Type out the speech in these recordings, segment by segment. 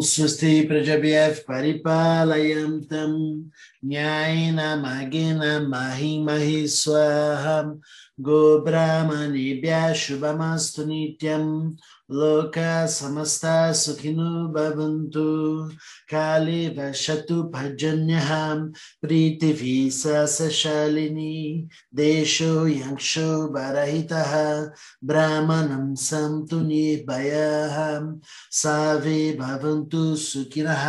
ॐ स्वस्ति प्रजभ्यः परिपालयन्तं न्यायेन मार्गेण महि महि स्वाहा गोब्राह्मणेभ्यः शुभमस्तु नित्यं लोका समस्ता सुखिनो भवन्तु काले वशतु भजन्यः प्रीतिभि सशालिनी देशो यक्षो बरहितः ब्राह्मणं सन्तु निर्भयः सर्वे भवन्तु सुखिनः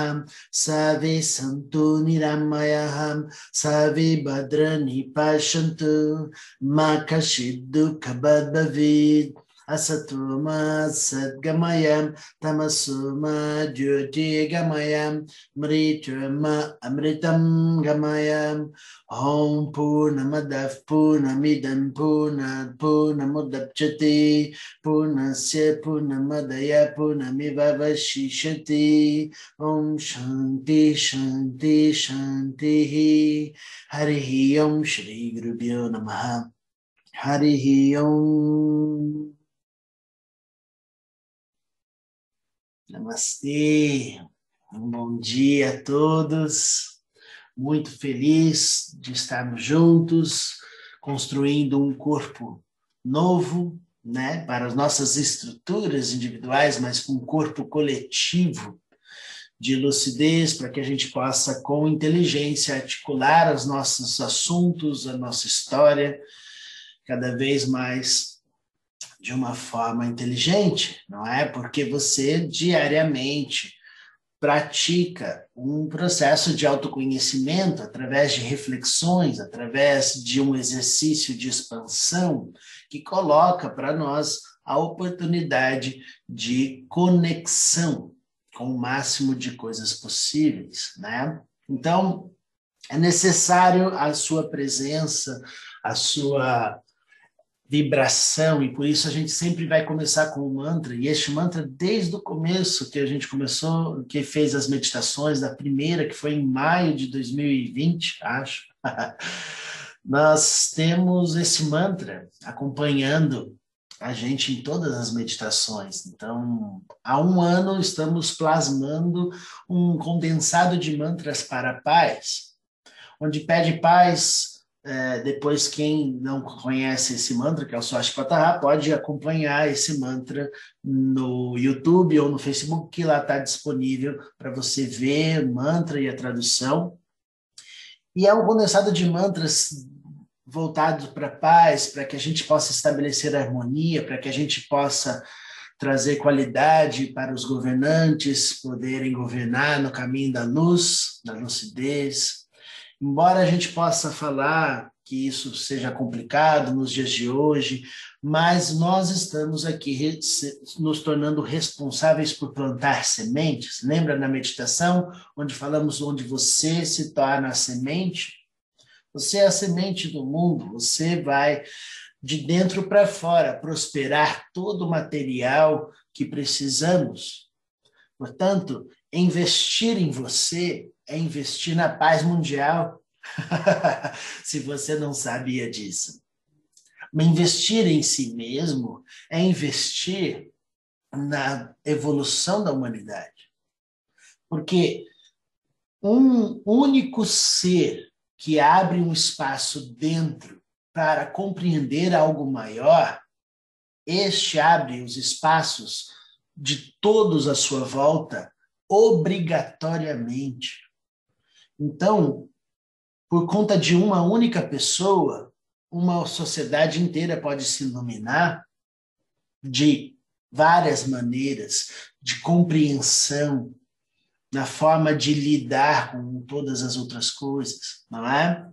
सर्वे सन्तु निरामयः सर्वे भद्राणि पश्यन्तु मा कश्चित् दुःखवद् भवेत् Asatuma satgamayam Tamasuma Jyoti Gamayam, Mrituma Amritam Gamayam, Om Purnamadav Purnamidam Purnat Purnamudapchati, Purnasya Purnamadaya Purnamivavashishati, Om Shanti Shanti Shantihi, Harihi Om Shri Gurubhyo Namaha. Harihi Om. Namastê, um bom dia a todos. Muito feliz de estarmos juntos, construindo um corpo novo, né, para as nossas estruturas individuais, mas com um corpo coletivo de lucidez, para que a gente possa, com inteligência, articular os nossos assuntos, a nossa história, cada vez mais de uma forma inteligente, não é? Porque você diariamente pratica um processo de autoconhecimento através de reflexões, através de um exercício de expansão que coloca para nós a oportunidade de conexão com o máximo de coisas possíveis, né? Então, é necessário a sua presença, a sua vibração, e por isso a gente sempre vai começar com o mantra, e este mantra, desde o começo que a gente começou, que fez as meditações, da primeira, que foi em maio de 2020, acho, nós temos esse mantra acompanhando a gente em todas as meditações. Então, há um ano estamos plasmando um condensado de mantras para paz, onde pede paz é, depois, quem não conhece esse mantra, que é o Swashpataha, pode acompanhar esse mantra no YouTube ou no Facebook, que lá está disponível para você ver o mantra e a tradução. E é um condensado de mantras voltados para a paz, para que a gente possa estabelecer harmonia, para que a gente possa trazer qualidade para os governantes poderem governar no caminho da luz, da lucidez, Embora a gente possa falar que isso seja complicado nos dias de hoje, mas nós estamos aqui nos tornando responsáveis por plantar sementes. Lembra na meditação, onde falamos onde você se torna a semente? Você é a semente do mundo, você vai de dentro para fora prosperar todo o material que precisamos. Portanto, investir em você é investir na paz mundial. Se você não sabia disso. Mas investir em si mesmo é investir na evolução da humanidade. Porque um único ser que abre um espaço dentro para compreender algo maior, este abre os espaços de todos à sua volta obrigatoriamente. Então, por conta de uma única pessoa, uma sociedade inteira pode se iluminar de várias maneiras de compreensão na forma de lidar com todas as outras coisas, não é?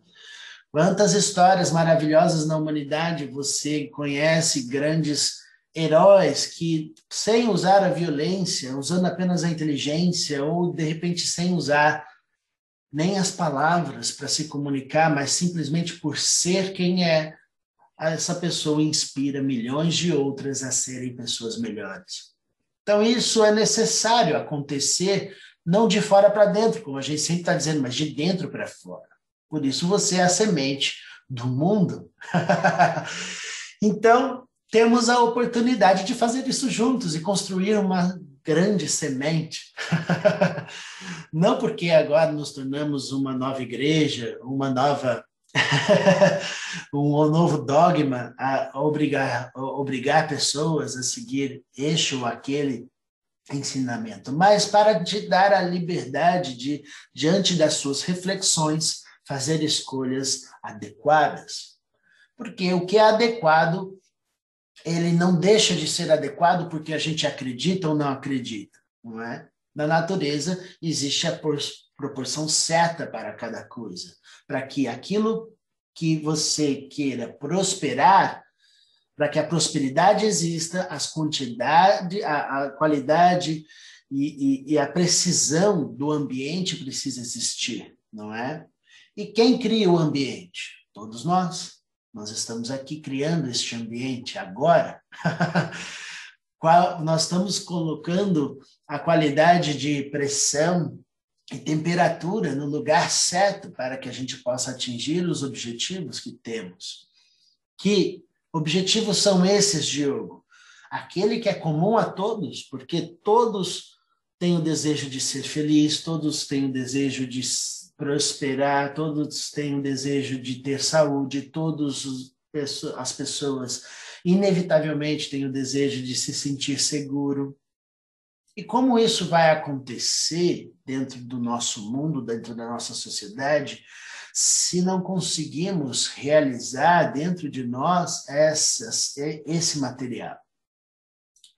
Quantas histórias maravilhosas na humanidade você conhece, grandes heróis que, sem usar a violência, usando apenas a inteligência, ou de repente sem usar nem as palavras para se comunicar, mas simplesmente por ser quem é, essa pessoa inspira milhões de outras a serem pessoas melhores. Então, isso é necessário acontecer, não de fora para dentro, como a gente sempre está dizendo, mas de dentro para fora. Por isso, você é a semente do mundo. então, temos a oportunidade de fazer isso juntos e construir uma grande semente. Não porque agora nos tornamos uma nova igreja, uma nova um novo dogma a obrigar, a obrigar pessoas a seguir este ou aquele ensinamento, mas para te dar a liberdade de, diante das suas reflexões, fazer escolhas adequadas. Porque o que é adequado, ele não deixa de ser adequado porque a gente acredita ou não acredita, não é? Na natureza existe a proporção certa para cada coisa, para que aquilo que você queira prosperar, para que a prosperidade exista, as quantidade, a, a qualidade e, e, e, a precisão do ambiente precisa existir, não é? E quem cria o ambiente? Todos nós. Nós estamos aqui criando este ambiente agora. nós estamos colocando a qualidade de pressão e temperatura no lugar certo para que a gente possa atingir os objetivos que temos. Que objetivos são esses, Diogo? Aquele que é comum a todos, porque todos têm o desejo de ser feliz, todos têm o desejo de prosperar, todos têm o desejo de ter saúde, todas as pessoas inevitavelmente têm o desejo de se sentir seguro. E como isso vai acontecer dentro do nosso mundo, dentro da nossa sociedade, se não conseguimos realizar dentro de nós essas, esse material?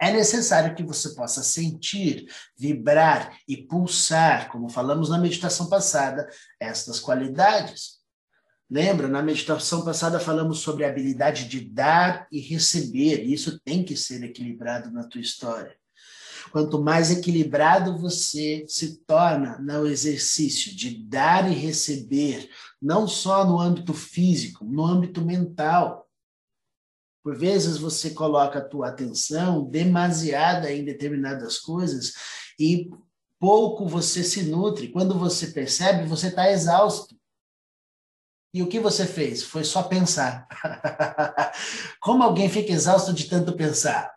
É necessário que você possa sentir, vibrar e pulsar, como falamos na meditação passada, estas qualidades. Lembra, na meditação passada falamos sobre a habilidade de dar e receber, e isso tem que ser equilibrado na tua história. Quanto mais equilibrado você se torna no exercício de dar e receber, não só no âmbito físico, no âmbito mental. Por vezes você coloca a tua atenção demasiada em determinadas coisas e pouco você se nutre. Quando você percebe, você está exausto. E o que você fez? Foi só pensar. Como alguém fica exausto de tanto pensar?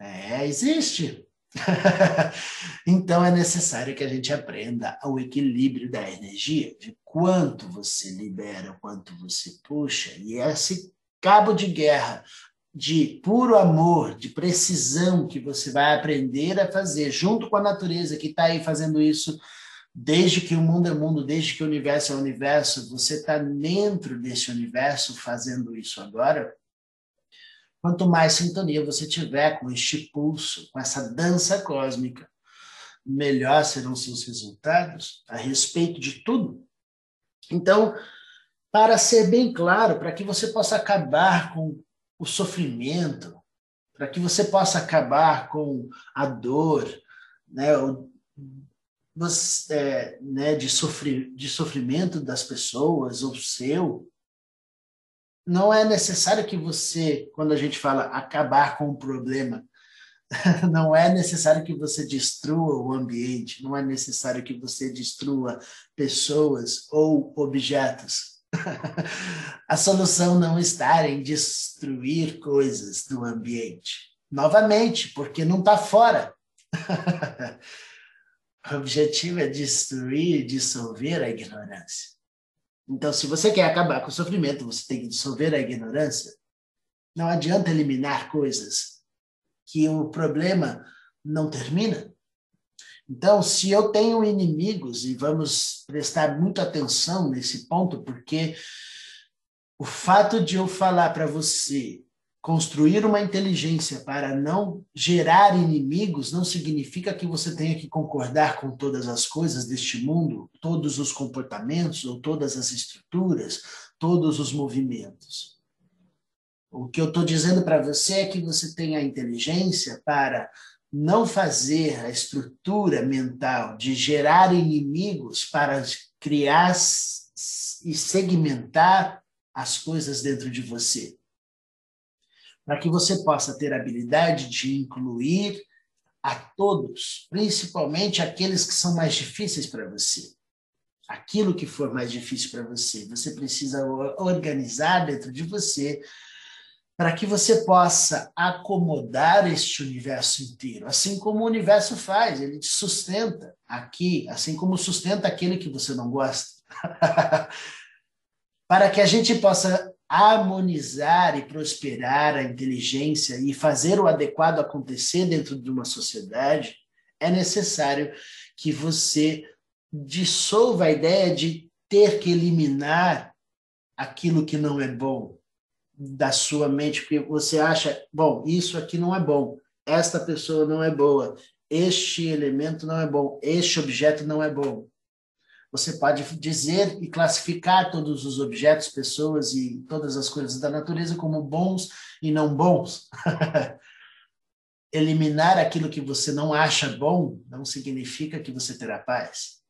É, existe. então é necessário que a gente aprenda o equilíbrio da energia, de quanto você libera, quanto você puxa, e esse cabo de guerra de puro amor, de precisão que você vai aprender a fazer junto com a natureza que está aí fazendo isso desde que o mundo é mundo, desde que o universo é universo, você está dentro desse universo fazendo isso agora Quanto mais sintonia você tiver com este pulso, com essa dança cósmica, melhor serão seus resultados a respeito de tudo. Então, para ser bem claro, para que você possa acabar com o sofrimento, para que você possa acabar com a dor, né, o, você, é, né, de, de sofrimento das pessoas ou seu, não é necessário que você, quando a gente fala acabar com o problema, não é necessário que você destrua o ambiente, não é necessário que você destrua pessoas ou objetos. a solução não está em destruir coisas do ambiente. Novamente, porque não está fora. o objetivo é destruir, dissolver a ignorância. Então, se você quer acabar com o sofrimento, você tem que dissolver a ignorância. Não adianta eliminar coisas que o problema não termina. Então, se eu tenho inimigos, e vamos prestar muita atenção nesse ponto, porque o fato de eu falar para você construir uma inteligência para não gerar inimigos não significa que você tenha que concordar com todas as coisas deste mundo, todos os comportamentos ou todas as estruturas, todos os movimentos. O que eu estou dizendo para você é que você tenha a inteligência para não fazer a estrutura mental de gerar inimigos para criar e segmentar as coisas dentro de você para que você possa ter a habilidade de incluir a todos, principalmente aqueles que são mais difíceis para você. Aquilo que for mais difícil para você, você precisa organizar dentro de você para que você possa acomodar este universo inteiro, assim como o universo faz, ele te sustenta aqui, assim como sustenta aquele que você não gosta. para que a gente possa harmonizar e prosperar a inteligência e fazer o adequado acontecer dentro de uma sociedade, é necessário que você dissolva a ideia de ter que eliminar aquilo que não é bom da sua mente, porque você acha, bom, isso aqui não é bom, esta pessoa não é boa, este elemento não é bom, este objeto não é bom. Você pode dizer e classificar todos os objetos, pessoas e todas as coisas da natureza como bons e não bons. Eliminar aquilo que você não acha bom não significa que você terá paz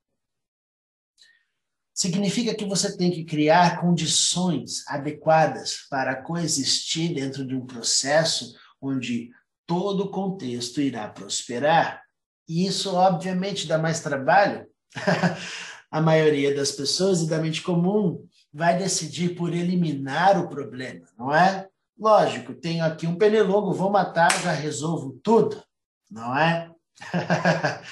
significa que você tem que criar condições adequadas para coexistir dentro de um processo onde todo o contexto irá prosperar. E isso, obviamente, dá mais trabalho. a maioria das pessoas e da mente comum vai decidir por eliminar o problema, não é? Lógico, tenho aqui um pernilongo, vou matar, já resolvo tudo, não é?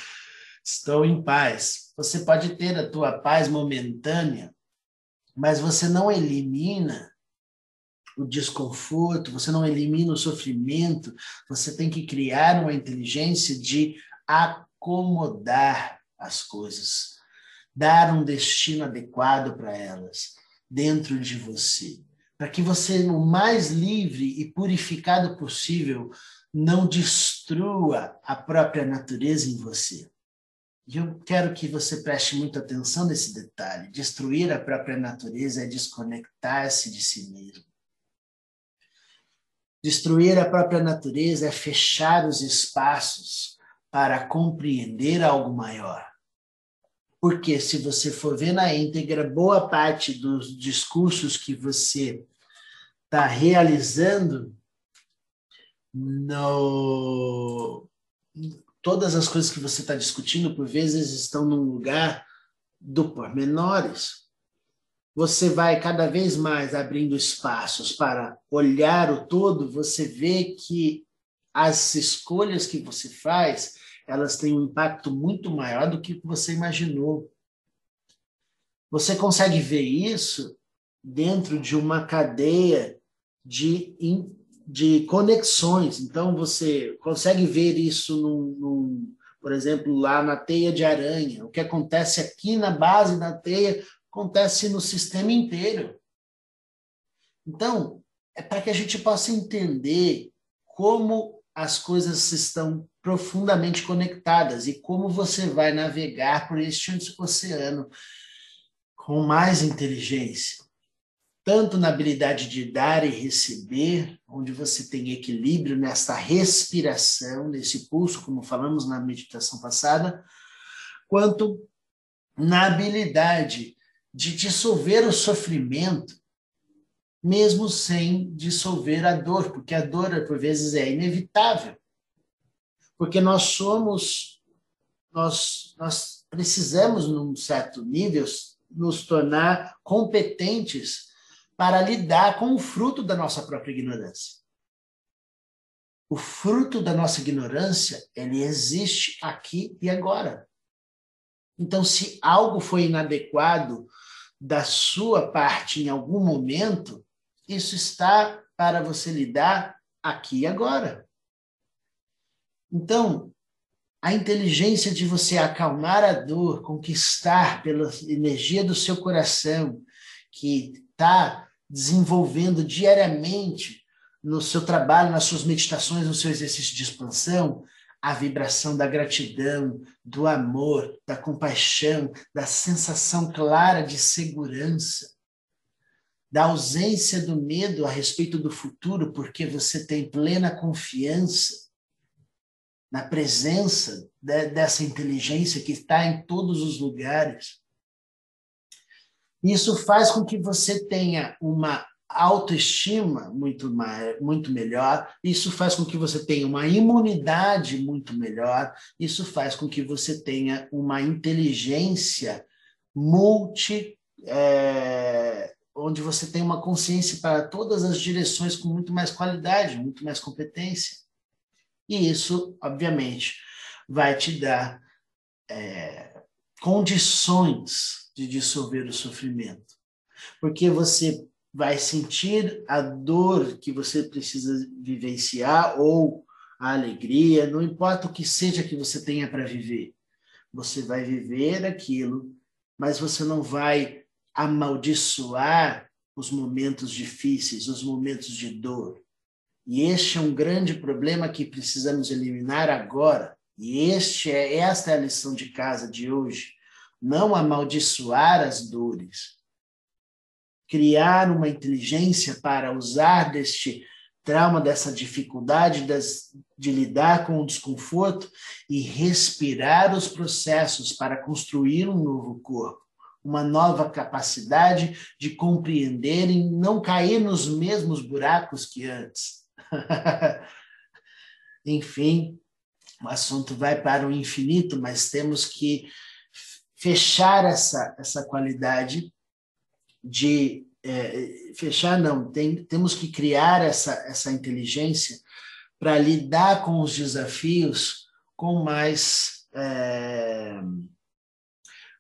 Estou em paz. Você pode ter a tua paz momentânea, mas você não elimina o desconforto, você não elimina o sofrimento, você tem que criar uma inteligência de acomodar as coisas, dar um destino adequado para elas dentro de você, para que você, o mais livre e purificado possível, não destrua a própria natureza em você. E eu quero que você preste muita atenção nesse detalhe. Destruir a própria natureza é desconectar-se de si mesmo. Destruir a própria natureza é fechar os espaços para compreender algo maior. Porque se você for ver na íntegra, boa parte dos discursos que você está realizando no, todas as coisas que você está discutindo, por vezes, estão num lugar do pormenores. Você vai cada vez mais abrindo espaços para olhar o todo, você vê que as escolhas que você faz, elas têm um impacto muito maior do que você imaginou. Você consegue ver isso dentro de uma cadeia de de conexões. Então, você consegue ver isso, num, num, por exemplo, lá na teia de aranha. O que acontece aqui na base da teia acontece no sistema inteiro. Então, é para que a gente possa entender como as coisas estão profundamente conectadas e como você vai navegar por este oceano com mais inteligência tanto na habilidade de dar e receber, onde você tem equilíbrio nesta respiração, nesse pulso, como falamos na meditação passada, quanto na habilidade de dissolver o sofrimento, mesmo sem dissolver a dor, porque a dor, por vezes, é inevitável. Porque nós somos, nós, nós precisamos, num certo nível, nos tornar competentes para lidar com o fruto da nossa própria ignorância. O fruto da nossa ignorância, ele existe aqui e agora. Então, se algo foi inadequado da sua parte em algum momento, isso está para você lidar aqui e agora. Então, a inteligência de você acalmar a dor, conquistar pela energia do seu coração, que está desenvolvendo diariamente no seu trabalho, nas suas meditações, no seu exercício de expansão, a vibração da gratidão, do amor, da compaixão, da sensação clara de segurança, da ausência do medo a respeito do futuro, porque você tem plena confiança na presença de, dessa inteligência que está em todos os lugares. Isso faz com que você tenha uma autoestima muito, mais, muito melhor, isso faz com que você tenha uma imunidade muito melhor, isso faz com que você tenha uma inteligência multi, é, onde você tem uma consciência para todas as direções com muito mais qualidade, muito mais competência. E isso, obviamente, vai te dar é, condições de dissolver o sofrimento. Porque você vai sentir a dor que você precisa vivenciar ou a alegria, não importa o que seja que você tenha para viver. Você vai viver aquilo, mas você não vai amaldiçoar os momentos difíceis, os momentos de dor. E este é um grande problema que precisamos eliminar agora. E este é esta é a lição de casa de hoje. Não amaldiçoar as dores. Criar uma inteligência para usar deste trauma, dessa dificuldade das, de lidar com o desconforto e respirar os processos para construir um novo corpo uma nova capacidade de compreender e não cair nos mesmos buracos que antes. Enfim, o assunto vai para o infinito, mas temos que fechar essa, essa qualidade de. É, fechar, não, tem, temos que criar essa, essa inteligência para lidar com os desafios com mais. É,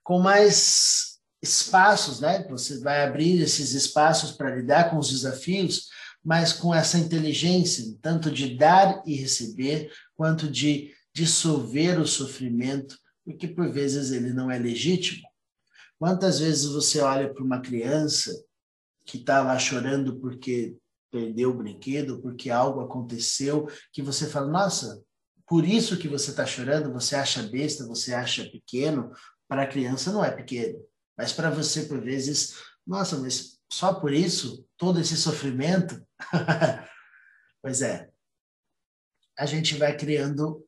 com mais espaços, né? Você vai abrir esses espaços para lidar com os desafios, mas com essa inteligência, tanto de dar e receber, quanto de dissolver o sofrimento, porque por vezes ele não é legítimo. Quantas vezes você olha para uma criança que está lá chorando porque perdeu o brinquedo, porque algo aconteceu, que você fala, nossa, por isso que você está chorando, você acha besta, você acha pequeno, para a criança não é pequeno mas para você, por vezes, nossa, mas só por isso, todo esse sofrimento? pois é. A gente vai criando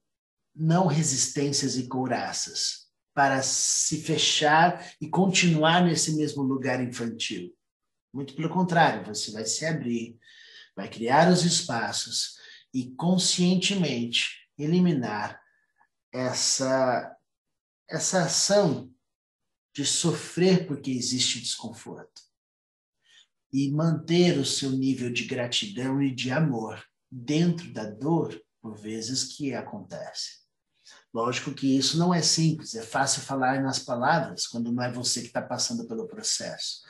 não resistências e couraças para se fechar e continuar nesse mesmo lugar infantil. Muito pelo contrário, você vai se abrir, vai criar os espaços e conscientemente eliminar essa essa ação de sofrer porque existe desconforto e manter o seu nível de gratidão e de amor dentro da dor, por vezes, que acontece. Lógico que isso não é simples, é fácil falar nas palavras quando não é você que está passando pelo processo,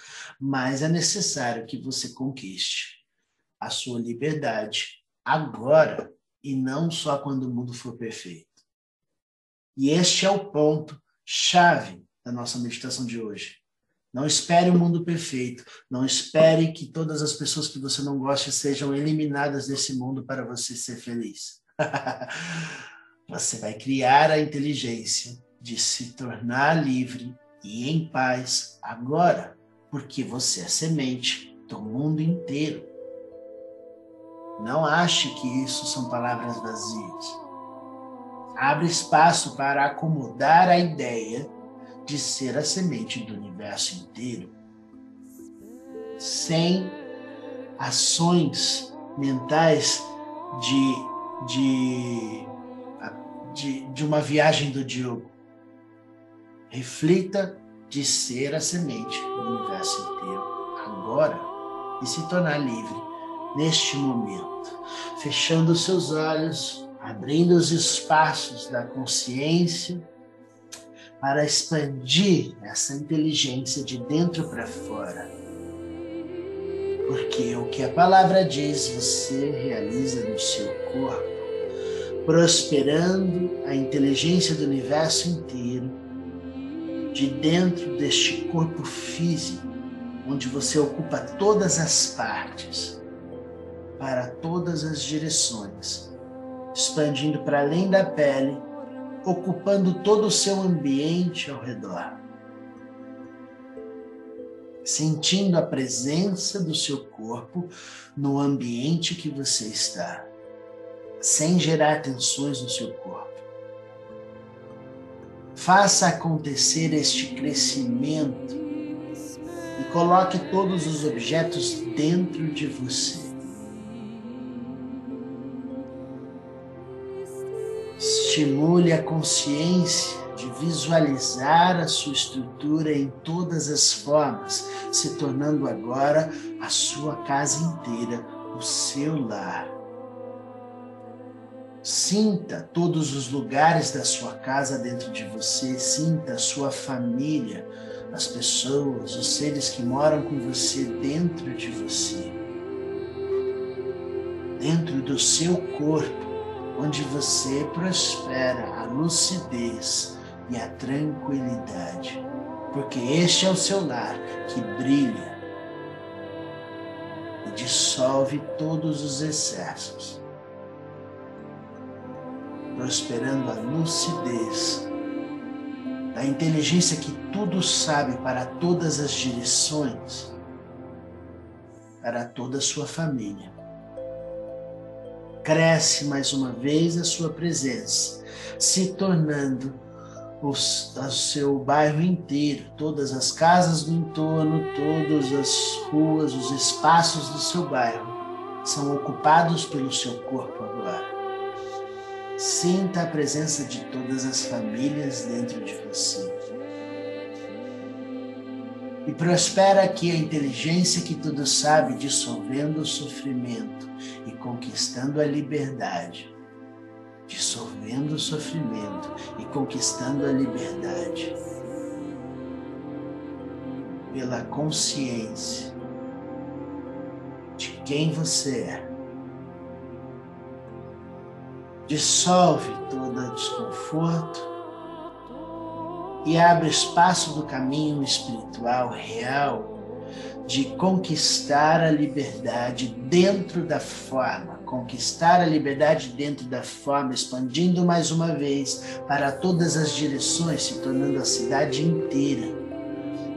mas é necessário que você conquiste a sua liberdade agora e não só quando o mundo for perfeito. E este é o ponto chave da nossa meditação de hoje. Não espere o mundo perfeito. Não espere que todas as pessoas que você não gosta sejam eliminadas desse mundo para você ser feliz. você vai criar a inteligência de se tornar livre e em paz agora, porque você é semente do mundo inteiro. Não ache que isso são palavras vazias. Abre espaço para acomodar a ideia de ser a semente do universo inteiro, sem ações mentais de, de, de, de uma viagem do Diogo. Reflita de ser a semente do universo inteiro agora e se tornar livre neste momento, fechando seus olhos, abrindo os espaços da consciência para expandir essa inteligência de dentro para fora. Porque o que a palavra diz, você realiza no seu corpo, prosperando a inteligência do universo inteiro de dentro deste corpo físico, onde você ocupa todas as partes, para todas as direções, expandindo para além da pele ocupando todo o seu ambiente ao redor. Sentindo a presença do seu corpo no ambiente que você está, sem gerar tensões no seu corpo. Faça acontecer este crescimento e coloque todos os objetos dentro de você. estimule a consciência de visualizar a sua estrutura em todas as formas, se tornando agora a sua casa inteira, o seu lar. Sinta todos os lugares da sua casa dentro de você, sinta a sua família, as pessoas, os seres que moram com você dentro de você, dentro do seu corpo, onde você prospera a lucidez e a tranquilidade, porque este é o seu lar que brilha e dissolve todos os excessos prosperando a lucidez, a inteligência que tudo sabe para todas as direções, para toda a sua família. Cresce mais uma vez a sua presença, se tornando o, o seu bairro inteiro, todas as casas do entorno, todas as ruas, os espaços do seu bairro são ocupados pelo seu corpo agora. Sinta a presença de todas as famílias dentro de você. E prospera aqui a inteligência que tudo sabe, dissolvendo o sofrimento e conquistando a liberdade. Dissolvendo o sofrimento e conquistando a liberdade. Pela consciência de quem você é dissolve todo desconforto e abre espaço do caminho espiritual real de conquistar a liberdade dentro da forma, conquistar a liberdade dentro da forma, expandindo mais uma vez para todas as direções, se tornando a cidade inteira.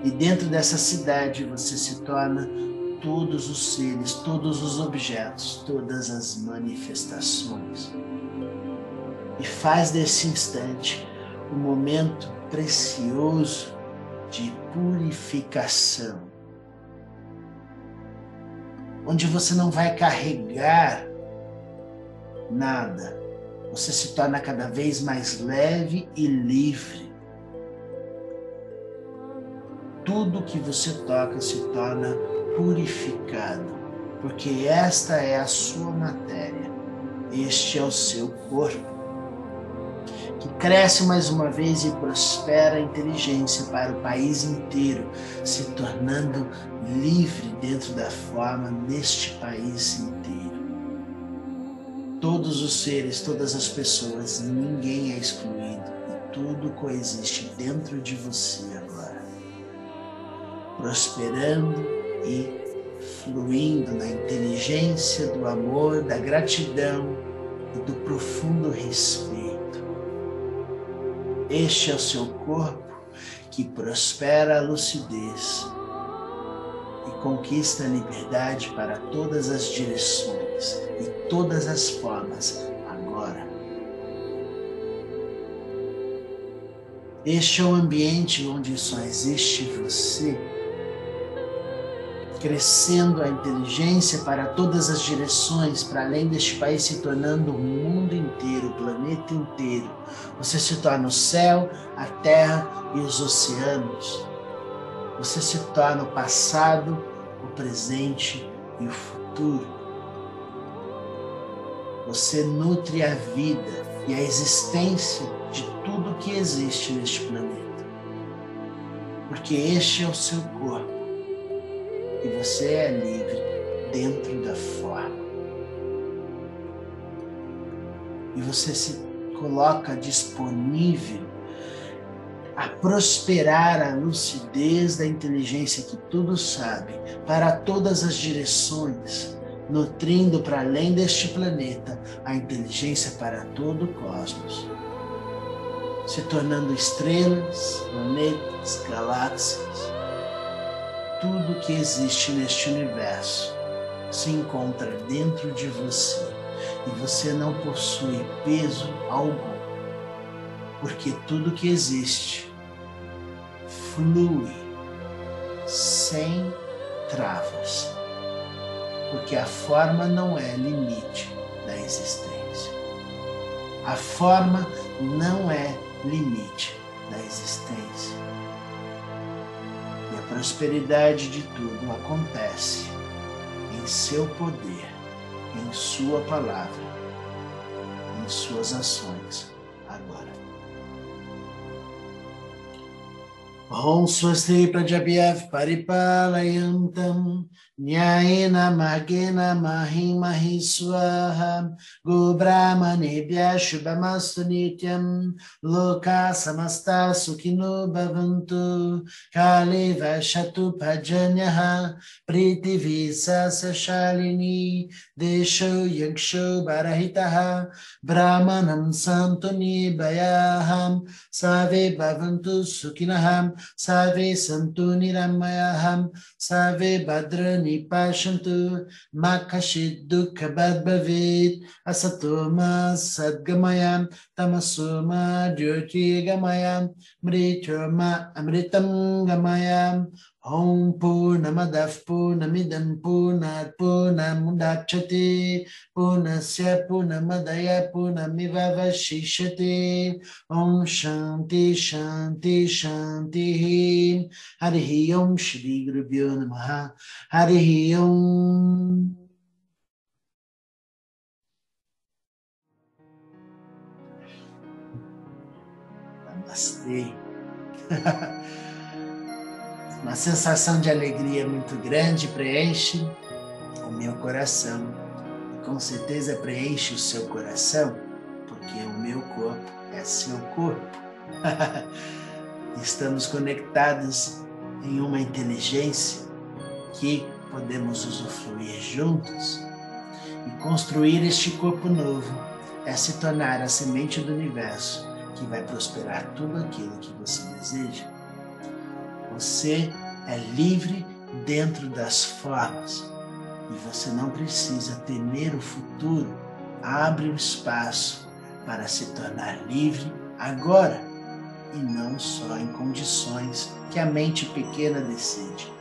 E dentro dessa cidade você se torna todos os seres, todos os objetos, todas as manifestações e faz desse instante um momento precioso de purificação, onde você não vai carregar nada, você se torna cada vez mais leve e livre. Tudo que você toca se torna purificado, porque esta é a sua matéria, este é o seu corpo que cresce mais uma vez e prospera a inteligência para o país inteiro, se tornando livre dentro da forma neste país inteiro. Todos os seres, todas as pessoas, ninguém é excluído e tudo coexiste dentro de você agora, prosperando e fluindo na inteligência do amor, da gratidão e do profundo respeito este é o seu corpo que prospera a lucidez e conquista a liberdade para todas as direções e todas as formas agora. Este é o ambiente onde só existe você crescendo a inteligência para todas as direções, para além deste país se tornando o mundo inteiro, o planeta inteiro. Você se torna o céu, a terra e os oceanos. Você se torna o passado, o presente e o futuro. Você nutre a vida e a existência de tudo que existe neste planeta. Porque este é o seu corpo e você é livre dentro da forma. E você se coloca disponível a prosperar a lucidez da inteligência que tudo sabe para todas as direções, nutrindo para além deste planeta a inteligência para todo o cosmos, se tornando estrelas, planetas, galáxias tudo que existe neste universo se encontra dentro de você e você não possui peso algum, porque tudo que existe flui sem travas, porque a forma não é limite da existência. A forma não é limite da existência. Prosperidade de tudo acontece em seu poder, em sua palavra, em suas ações ॐ स्वस्ति प्रजभ्यः परिपालयन्तं न्यायेन मार्गेण महि महि स्वाहा गोब्राह्मणेभ्यः शुभमस्तु नित्यं लोका समस्ता सुखिनो भवन्तु काले वशतु भजन्यः प्रीतिविशालिनी देशो यक्षो बरहितः ब्राह्मणं सन्तु निर्भयाहं सर्वे भवन्तु सुखिनः सर्वे सन्तु निरामयाहं सर्वे भद्राणि पश्यन्तु मा कश्चित् दुःखभाग् भवेत् असतो मा सद्गमयां तमसो मा ज्योतिर्गमयां मृत्यो मा अमृतं गमयाम् ॐ पूर्णमदः पूर्णमिदं पूर्णात् पूर्णमुदाच्छते पूर्णस्य पूर्णमदय पूर्णमिवशिष्यते ॐ शान्ति शान्ति शान्तिः हरिः ॐ श्रीगुरुभ्यो नमः हरिः ॐ Namastê. Uma sensação de alegria muito grande preenche o meu coração. E com certeza preenche o seu coração, porque o meu corpo é seu corpo. Estamos conectados em uma inteligência que podemos usufruir juntos e construir este corpo novo é se tornar a semente do universo que vai prosperar tudo aquilo que você deseja. Você é livre dentro das formas e você não precisa temer o futuro. Abre o espaço para se tornar livre agora e não só em condições que a mente pequena decide.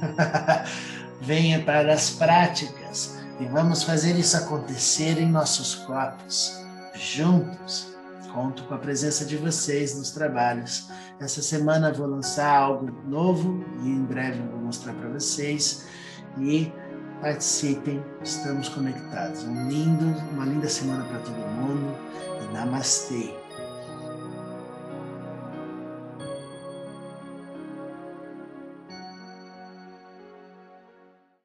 Venha para as práticas e vamos fazer isso acontecer em nossos corpos, juntos Conto com a presença de vocês nos trabalhos. Essa semana vou lançar algo novo e em breve vou mostrar para vocês. E participem, estamos conectados. Um lindo, uma linda semana para todo mundo. E namastê.